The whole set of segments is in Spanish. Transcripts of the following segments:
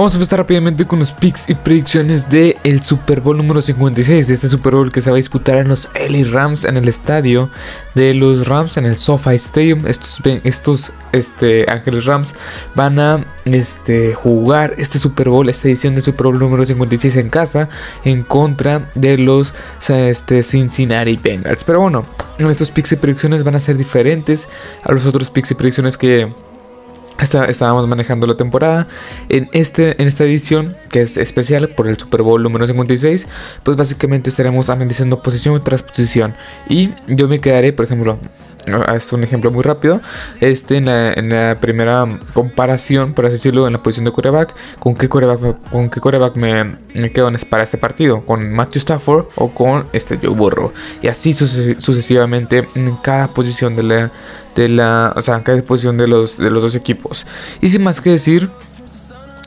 Vamos a empezar rápidamente con los picks y predicciones del el Super Bowl número 56, de este Super Bowl que se va a disputar en los LA Rams en el estadio de los Rams en el SoFi Stadium. Estos, estos este, Ángeles Rams van a este, jugar este Super Bowl, esta edición del Super Bowl número 56 en casa en contra de los este, Cincinnati Bengals. Pero bueno, estos picks y predicciones van a ser diferentes a los otros picks y predicciones que estábamos manejando la temporada. En, este, en esta edición, que es especial por el Super Bowl número 56, pues básicamente estaremos analizando posición tras posición. Y yo me quedaré, por ejemplo, es un ejemplo muy rápido. Este en la, primera comparación, por así decirlo, en la posición de coreback, ¿con qué coreback, con qué coreback me, me quedo para este partido? ¿Con Matthew Stafford o con este Joe Burrow? Y así sucesivamente en cada posición de la, de la, o sea, en cada posición de los, de los dos equipos. Y sin más que decir,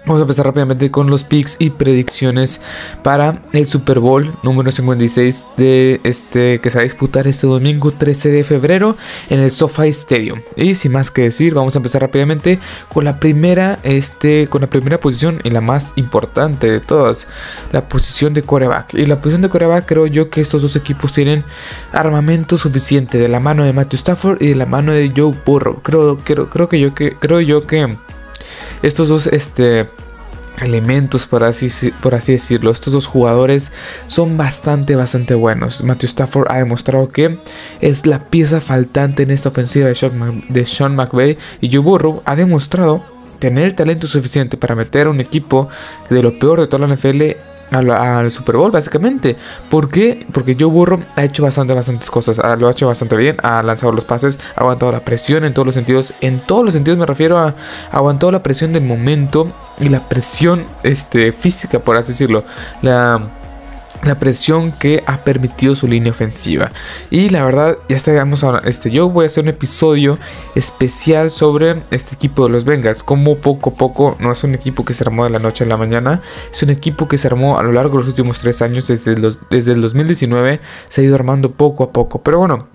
Vamos a empezar rápidamente con los picks y predicciones para el Super Bowl número 56 de este que se va a disputar este domingo 13 de febrero en el SoFi Stadium. Y sin más que decir, vamos a empezar rápidamente con la primera este con la primera posición y la más importante de todas, la posición de coreback. Y la posición de coreback creo yo que estos dos equipos tienen armamento suficiente de la mano de Matthew Stafford y de la mano de Joe Burrow. Creo creo creo que yo que creo yo que estos dos este, elementos, por así, por así decirlo. Estos dos jugadores son bastante, bastante buenos. Matthew Stafford ha demostrado que es la pieza faltante en esta ofensiva de Sean, de Sean McVay. Y Joe Burrow ha demostrado tener talento suficiente para meter a un equipo de lo peor de toda la NFL al, Super Bowl, básicamente. ¿Por qué? Porque Joe Burrow ha hecho bastante, bastantes cosas. Ah, lo ha hecho bastante bien. Ha lanzado los pases, ha aguantado la presión en todos los sentidos. En todos los sentidos me refiero a aguantado la presión del momento y la presión este, física, por así decirlo. La la presión que ha permitido su línea ofensiva. Y la verdad, ya estaríamos ahora. Este, yo voy a hacer un episodio especial sobre este equipo de los Bengals. Como poco a poco, no es un equipo que se armó de la noche a la mañana, es un equipo que se armó a lo largo de los últimos tres años, desde, los, desde el 2019, se ha ido armando poco a poco. Pero bueno,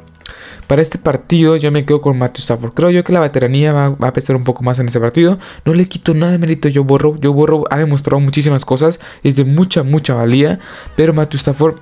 para este partido yo me quedo con Matthew Stafford. Creo yo que la veteranía va, a pesar un poco más en este partido. No le quito nada de mérito a Joe Burrow. Joe ha demostrado muchísimas cosas. Es de mucha, mucha valía. Pero Matthew Stafford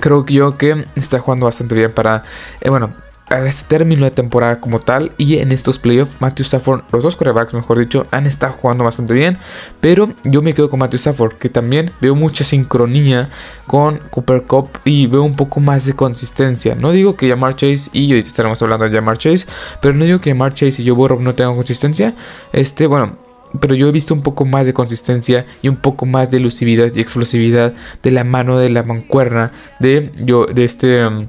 creo yo que está jugando bastante bien para... Eh, bueno, a este término de temporada como tal y en estos playoffs Matthew Stafford, los dos corebacks mejor dicho, han estado jugando bastante bien, pero yo me quedo con Matthew Stafford que también veo mucha sincronía con Cooper Cup y veo un poco más de consistencia. No digo que Jamar Chase y hoy estaremos hablando de Jamar Chase, pero no digo que Jamar Chase y Joe Burrow no tengan consistencia. Este, bueno, pero yo he visto un poco más de consistencia y un poco más de elusividad y explosividad de la mano de la mancuerna de yo de este um,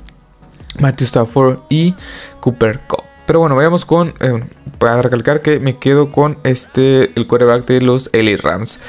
Matthew Stafford y Cooper Cup. Pero bueno, vayamos con. Eh, para recalcar que me quedo con este. El quarterback de los LA Rams.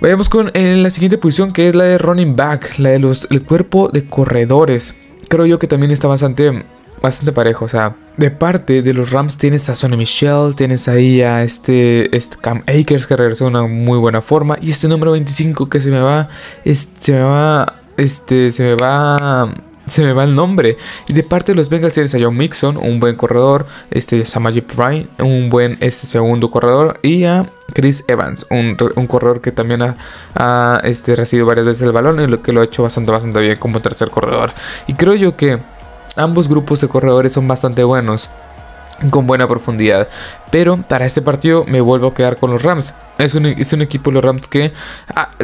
Vayamos con eh, la siguiente posición que es la de running back. La de los. El cuerpo de corredores. Creo yo que también está bastante. Bastante parejo. O sea. De parte de los Rams tienes a Sonny Michelle. Tienes ahí a este. este Cam Akers que regresó de una muy buena forma. Y este número 25 que se me va. Este, se me va. Este. Se me va se me va el nombre. Y de parte de los Bengals tienes a John Mixon, un buen corredor, este Samaji Prime, un buen este segundo corredor, y a Chris Evans, un, corredor que también ha, este, recibido varias veces el balón y lo que lo ha hecho bastante, bastante bien como tercer corredor. Y creo yo que ambos grupos de corredores son bastante buenos con buena profundidad. Pero para este partido me vuelvo a quedar con los Rams. Es un, es un equipo los Rams que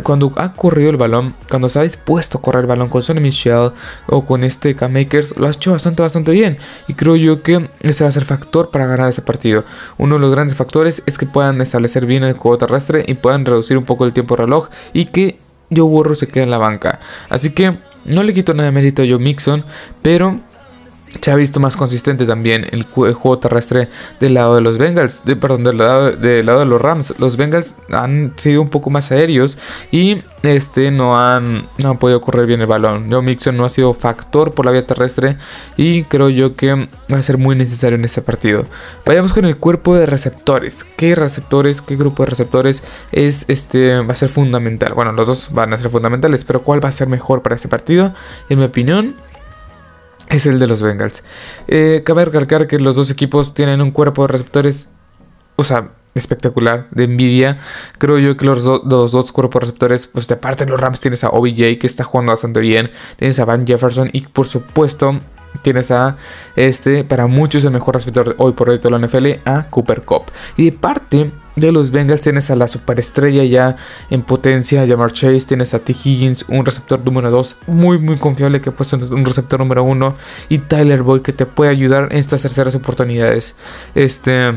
cuando ha corrido el balón, cuando se ha dispuesto a correr el balón con Sonny Michel o con este K-Makers, lo ha hecho bastante, bastante bien. Y creo yo que ese va a ser factor para ganar ese partido. Uno de los grandes factores es que puedan establecer bien el juego terrestre y puedan reducir un poco el tiempo reloj y que Joe Burrow se quede en la banca. Así que no le quito nada de mérito a Joe Mixon, pero se ha visto más consistente también el, juego terrestre del lado de los Bengals, de, perdón, del lado, del lado de los Rams. Los Bengals han sido un poco más aéreos y este no han, no han podido correr bien el balón. Joe Mixon no ha sido factor por la vía terrestre y creo yo que va a ser muy necesario en este partido. Vayamos con el cuerpo de receptores. ¿Qué receptores, qué grupo de receptores es este va a ser fundamental? Bueno, los dos van a ser fundamentales, pero ¿cuál va a ser mejor para este partido? En mi opinión, es el de los Bengals. Eh, cabe recalcar que los dos equipos tienen un cuerpo de receptores, o sea, espectacular de Nvidia. Creo yo que los, los, dos cuerpos receptores, pues de parte de los Rams tienes a OBJ que está jugando bastante bien, tienes a Van Jefferson y por supuesto tienes a este, para muchos el mejor receptor hoy por hoy de la NFL, a Cooper Cup. Y de parte de los Bengals tienes a la superestrella ya en potencia, Jamar Chase, tienes a T. Higgins, un receptor número 2 muy muy confiable que puede ser un receptor número 1 y Tyler Boyd que te puede ayudar en estas terceras oportunidades. Este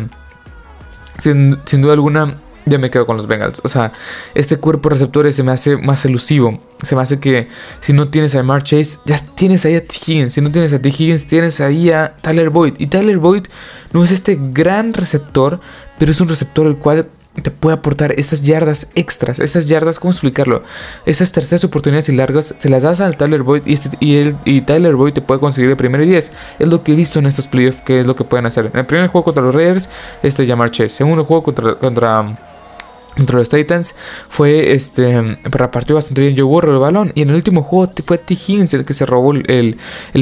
sin duda alguna ya me quedo con los Bengals. O sea, este cuerpo de receptores se me hace más elusivo. Se me hace que si no tienes a Mark Chase, ya tienes ahí a T. Higgins. Si no tienes a T. Higgins, tienes ahí a Tyler Boyd. Y Tyler Boyd no es este gran receptor, pero es un receptor el cual te puede aportar estas yardas extras, estas yardas, ¿cómo explicarlo? Esas terceras oportunidades y largas se las das al Tyler Boyd y, este, y, y Tyler Boyd te puede conseguir el primer 10. Es lo que he visto en estos playoffs, que es lo que pueden hacer. En el primer juego contra los Raiders, este llamar Chase. Segundo juego contra contra los Titans fue este repartió bastante bien Joe Burrow el balón y en el último juego fue T. Higgins el que se robó el,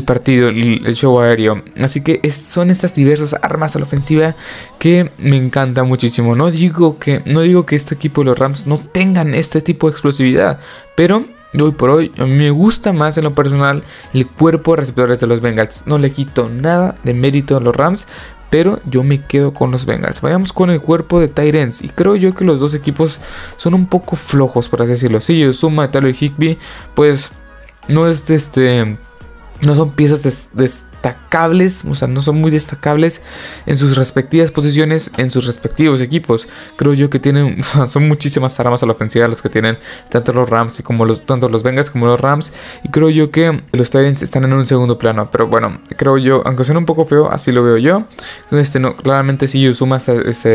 partido, el, show aéreo. Así que son estas diversas armas a la ofensiva que me encanta muchísimo. No digo que no digo que este equipo de los Rams no tengan este tipo de explosividad, pero hoy por hoy me gusta más en lo personal el cuerpo de receptores de los Bengals. No le quito nada de mérito a los Rams, pero yo me quedo con los Bengals. Vayamos con el cuerpo de Tyrants. Y creo yo que los dos equipos son un poco flojos, por así decirlo. Si yo suma de Tyler Higby, pues no es este. No son piezas de, destacables, o sea, no son muy destacables en sus respectivas posiciones, en sus respectivos equipos. Creo yo que tienen, son muchísimas armas a la ofensiva los que tienen tanto los Rams y como los, tanto los Bengals como los Rams. Y creo yo que los Titans están en un segundo plano. Pero bueno, creo yo, aunque suene un poco feo, así lo veo yo. Este, no, claramente si yo sumas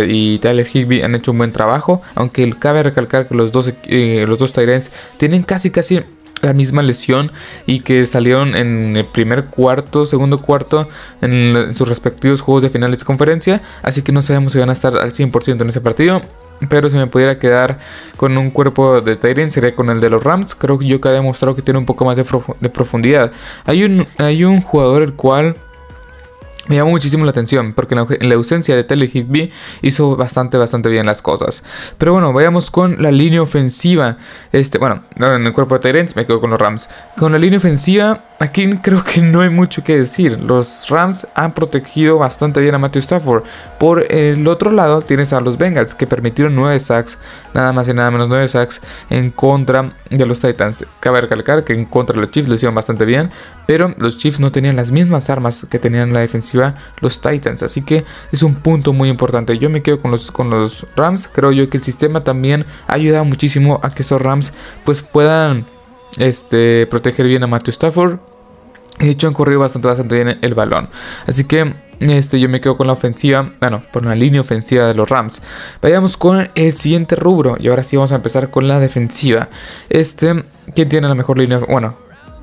y Tyler Higby han hecho un buen trabajo. Aunque cabe recalcar que los dos, eh, los dos Titans tienen casi casi la misma lesión y que salieron en el primer cuarto, segundo cuarto en, sus respectivos juegos de finales de conferencia. Así que no sabemos si van a estar al 100% en ese partido. Pero si me pudiera quedar con un cuerpo de Tyrant sería con el de los Rams. Creo que yo que ha demostrado que tiene un poco más de, de profundidad. Hay un, hay un jugador el cual me llamó muchísimo la atención porque en la, ausencia de Tele Higby hizo bastante, bastante bien las cosas. Pero bueno, vayamos con la línea ofensiva. Este, bueno, en el cuerpo de Tyrants me quedo con los Rams. Con la línea ofensiva, aquí creo que no hay mucho que decir. Los Rams han protegido bastante bien a Matthew Stafford. Por el otro lado, tienes a los Bengals que permitieron 9 sacks, nada más y nada menos 9 sacks en contra de los Titans. Cabe recalcar que en contra de los Chiefs lo hicieron bastante bien, pero los Chiefs no tenían las mismas armas que tenían en la defensiva los Titans. Así que es un punto muy importante. Yo me quedo con los, con los Rams. Creo yo que el sistema también ayuda muchísimo a que esos Rams pues puedan este, proteger bien a Matthew Stafford. De hecho, han corrido bastante, bastante bien el balón. Así que este, yo me quedo con la ofensiva. Bueno, por una línea ofensiva de los Rams. Vayamos con el siguiente rubro. Y ahora sí vamos a empezar con la defensiva. Este, ¿quién tiene la mejor línea? Bueno,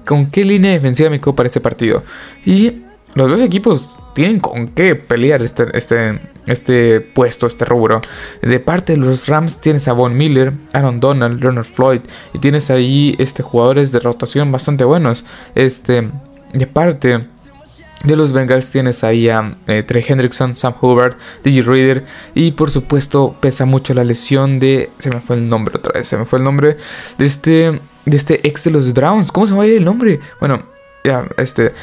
¿con qué línea defensiva me quedo para este partido? Y los dos equipos tienen con qué pelear este, este, este puesto, este rubro. De parte de los Rams tienes a Von Miller, Aaron Donald, Leonard Floyd y tienes ahí este, jugadores de rotación bastante buenos. Este, de parte de los Bengals tienes ahí a eh, Trey Hendrickson, Sam Hubbard, DJ Reader y por supuesto pesa mucho la lesión de... Se me fue el nombre otra vez, se me fue el nombre de este... De este ex de los Browns. ¿Cómo se va a ir el nombre? Bueno, ya, este.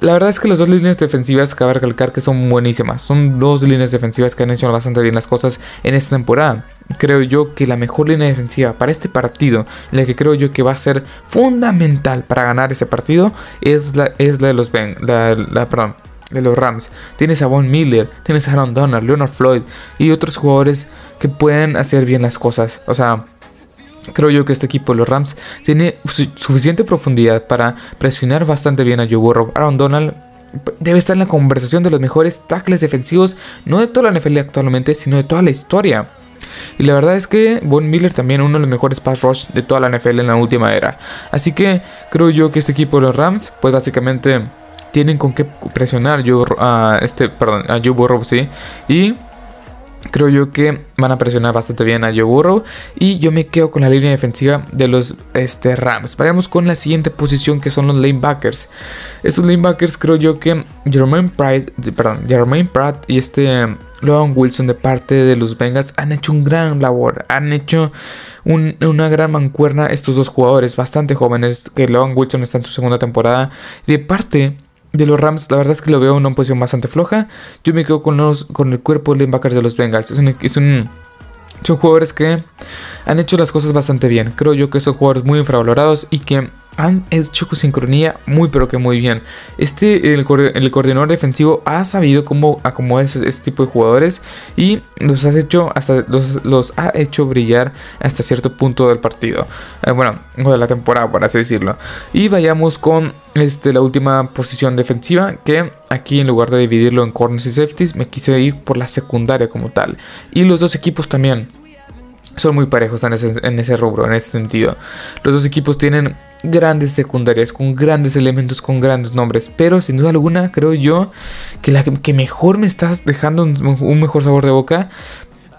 La verdad es que las dos líneas defensivas, cabe recalcar que son buenísimas. Son dos líneas defensivas que han hecho bastante bien las cosas en esta temporada. Creo yo que la mejor línea defensiva para este partido, la que creo yo que va a ser fundamental para ganar ese partido, es la, es la de los Ben, Rams. Tienes a Von Miller, tienes a Aaron Donald, Leonard Floyd y otros jugadores que pueden hacer bien las cosas. O sea, Creo yo que este equipo, los Rams, tiene suficiente profundidad para presionar bastante bien a Joe Burrow. Aaron Donald debe estar en la conversación de los mejores tackles defensivos, no de toda la NFL actualmente, sino de toda la historia. Y la verdad es que Von Miller también uno de los mejores pass rush de toda la NFL en la última era. Así que creo yo que este equipo de los Rams, pues básicamente tienen con qué presionar a, este, perdón, a Joe Burrow, sí. Y Creo yo que van a presionar bastante bien a Joe Burrow. Y yo me quedo con la línea defensiva de los este, Rams. Vayamos con la siguiente posición que son los lanebackers. Estos lanebackers creo yo que Jermaine Pratt, perdón, Jermaine Pratt y este Logan Wilson de parte de los Bengals han hecho un gran labor. Han hecho una gran mancuerna estos dos jugadores bastante jóvenes. Que Logan Wilson está en su segunda temporada. De parte de los Rams, la verdad es que lo veo en una posición bastante floja. Yo me quedo con, los, con el cuerpo de linebackers de los Bengals. Es es un son jugadores que han hecho las cosas bastante bien. Creo yo que son jugadores muy infravalorados y que han hecho sincronía muy pero que muy bien. Este, el, coordinador defensivo ha sabido cómo acomodar este, tipo de jugadores y los ha hecho hasta los, ha hecho brillar hasta cierto punto del partido. Eh, bueno, de la temporada, por así decirlo. Y vayamos con este, la última posición defensiva que aquí en lugar de dividirlo en corners y safeties me quise ir por la secundaria como tal. Y los dos equipos también son muy parejos en ese, en ese rubro, en ese sentido. Los dos equipos tienen grandes secundarias, con grandes elementos, con grandes nombres. Pero sin duda alguna, creo yo que la que mejor me estás dejando un, mejor sabor de boca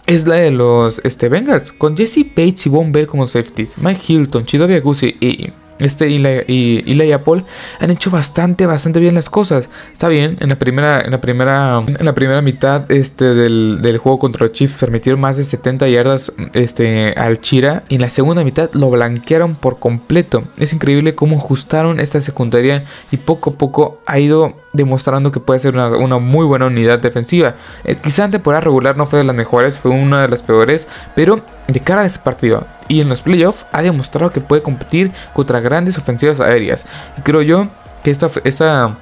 es la de los este, Bengals. Con Jesse Bates y Von Bell como safeties. Mike Hilton, Chidobe Agusi y este y, la, y, Apple han hecho bastante, bastante bien las cosas. Está bien, en la primera, en la primera, en la primera mitad este, del, del juego contra los Chiefs permitieron más de 70 yardas este, al Chira. Y en la segunda mitad lo blanquearon por completo. Es increíble cómo ajustaron esta secundaria y poco a poco ha ido demostrando que puede ser una, muy buena unidad defensiva. Eh, quizá en regular no fue de las mejores, fue una de las peores, pero de cara a este partido y en los playoffs ha demostrado que puede competir contra grandes ofensivas aéreas. Y creo yo que esta, esta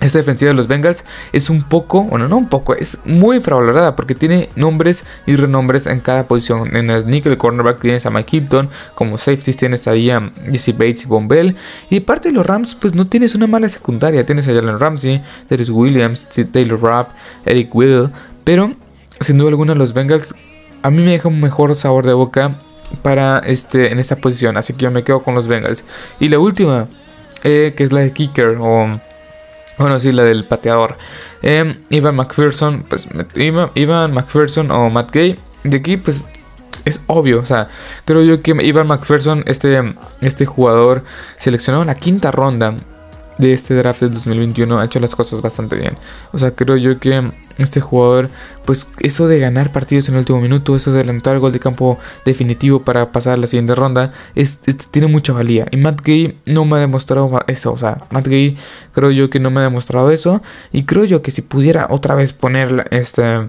esta defensiva de los Bengals es un poco, bueno, no un poco, es muy infravalorada porque tiene nombres y renombres en cada posición. En el nickel cornerback tienes a Mike Hilton, como safeties tienes ahí a Jesse Bates y Bombell. Y de parte de los Rams, pues no tienes una mala secundaria. Tienes a Jalen Ramsey, Darius Williams, Taylor Rapp, Eric Will. Pero, sin duda alguna, los Bengals a mí me deja un mejor sabor de boca para este, en esta posición. Así que yo me quedo con los Bengals. Y la última, eh, que es la de Kicker o bueno, sí, la del pateador. Eh, Ivan McPherson, pues Ivan, McPherson o Matt Gay. De aquí, pues es obvio. O sea, creo yo que Ivan McPherson, este, este jugador seleccionado en la quinta ronda de este draft del 2021 ha hecho las cosas bastante bien. O sea, creo yo que este jugador, pues eso de ganar partidos en el último minuto, eso de adelantar el gol de campo definitivo para pasar a la siguiente ronda, es, tiene mucha valía. Y Matt Gay no me ha demostrado eso. O sea, Matt Gay creo yo que no me ha demostrado eso. Y creo yo que si pudiera otra vez poner este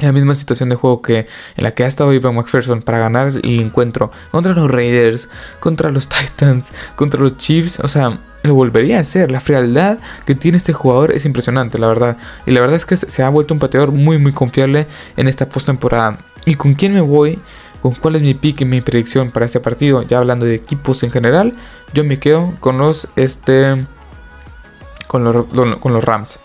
la misma situación de juego que en la que ha estado Ivan McPherson para ganar el encuentro contra los Raiders, contra los Titans, contra los Chiefs, o sea, lo volvería a hacer. La frialdad que tiene este jugador es impresionante, la verdad. Y la verdad es que se ha vuelto un pateador muy, muy confiable en esta postemporada. ¿Y con quién me voy? ¿Con cuál es mi pick y mi predicción para este partido? Ya hablando de equipos en general, yo me quedo con los, este, con los, con los Rams.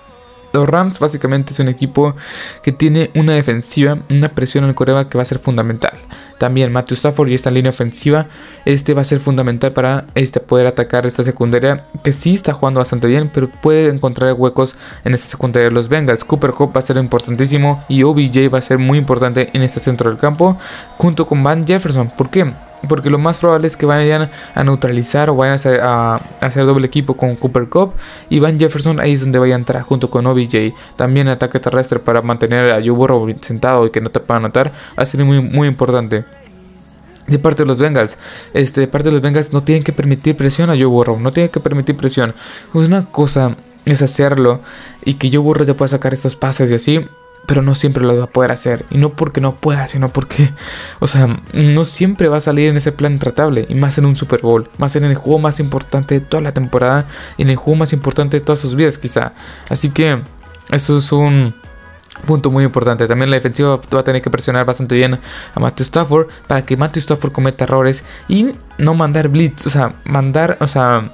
Los Rams básicamente es un equipo que tiene una defensiva, una presión en el coreba que va a ser fundamental. También Matthew Stafford y esta línea ofensiva, este va a ser fundamental para este, poder atacar esta secundaria que sí está jugando bastante bien, pero puede encontrar huecos en esta secundaria de los Bengals. Cooper Cup va a ser importantísimo y OBJ va a ser muy importante en este centro del campo junto con Van Jefferson. ¿Por qué? Porque lo más probable es que vayan a neutralizar o vayan a hacer, doble equipo con Cooper Cup. Y Van Jefferson ahí es donde vaya a entrar junto con OBJ. También ataque terrestre para mantener a Joe sentado y que no te pueda anotar. Va a ser muy, muy importante. De parte de los Bengals, este, de parte de los Bengals no tienen que permitir presión a Joe Burrow. No tienen que permitir presión. Pues una cosa es hacerlo y que Joe Burrow ya pueda sacar estos pases y así pero no siempre lo va a poder hacer. Y no porque no pueda, sino porque, o sea, no siempre va a salir en ese plan tratable. Y más en un Super Bowl, más en el juego más importante de toda la temporada y en el juego más importante de todas sus vidas, quizá. Así que eso es un punto muy importante. También la defensiva va a tener que presionar bastante bien a Matthew Stafford para que Matthew Stafford cometa errores y no mandar blitz, o sea, mandar, o sea,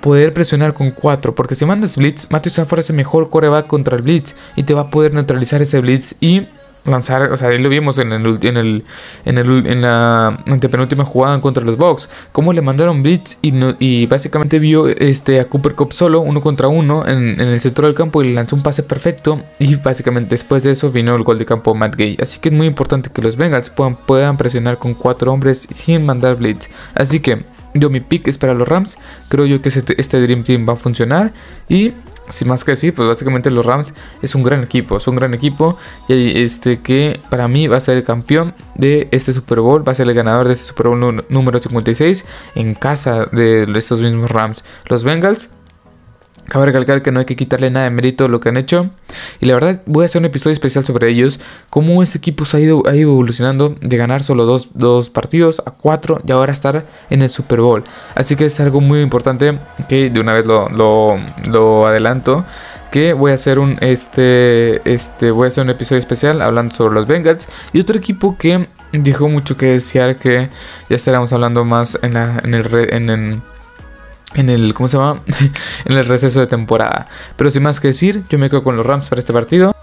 poder presionar con 4. Porque si mandas Blitz, Matthew Stafford es el mejor coreback contra el Blitz. Y te va a poder neutralizar ese Blitz. Y lanzar, o sea, ahí lo vimos en el, en el, en el, en la antepenúltima jugada contra los Bucks, cómo le mandaron blitz y, y básicamente vio este a Cooper Cup solo, uno contra uno, en, el centro del campo y le lanzó un pase perfecto y básicamente después de eso vino el gol de campo Matt Gay, así que es muy importante que los Bengals puedan, puedan presionar con cuatro hombres sin mandar blitz, así que yo mi pick es para los Rams. Creo yo que este, este Dream Team va a funcionar. Y sin más que decir, pues básicamente los Rams es un gran equipo. Es un gran equipo. Y este que para mí va a ser el campeón de este Super Bowl. Va a ser el ganador de este Super Bowl número 56 en casa de estos mismos Rams. Los Bengals Cabe recalcar que no hay que quitarle nada de mérito a lo que han hecho. Y la verdad, voy a hacer un episodio especial sobre ellos. Cómo este equipo se ha ido, ha ido evolucionando de ganar solo dos, partidos a cuatro y ahora estar en el Super Bowl. Así que es algo muy importante que de una vez lo, lo, adelanto. Que voy a hacer un este. Este. Voy a hacer un episodio especial hablando sobre los Bengals. Y otro equipo que dijo mucho que desear que ya estaremos hablando más en, la, en el. En en el, ¿cómo se llama? en el receso de temporada. Pero sin más que decir, yo me quedo con los Rams para este partido.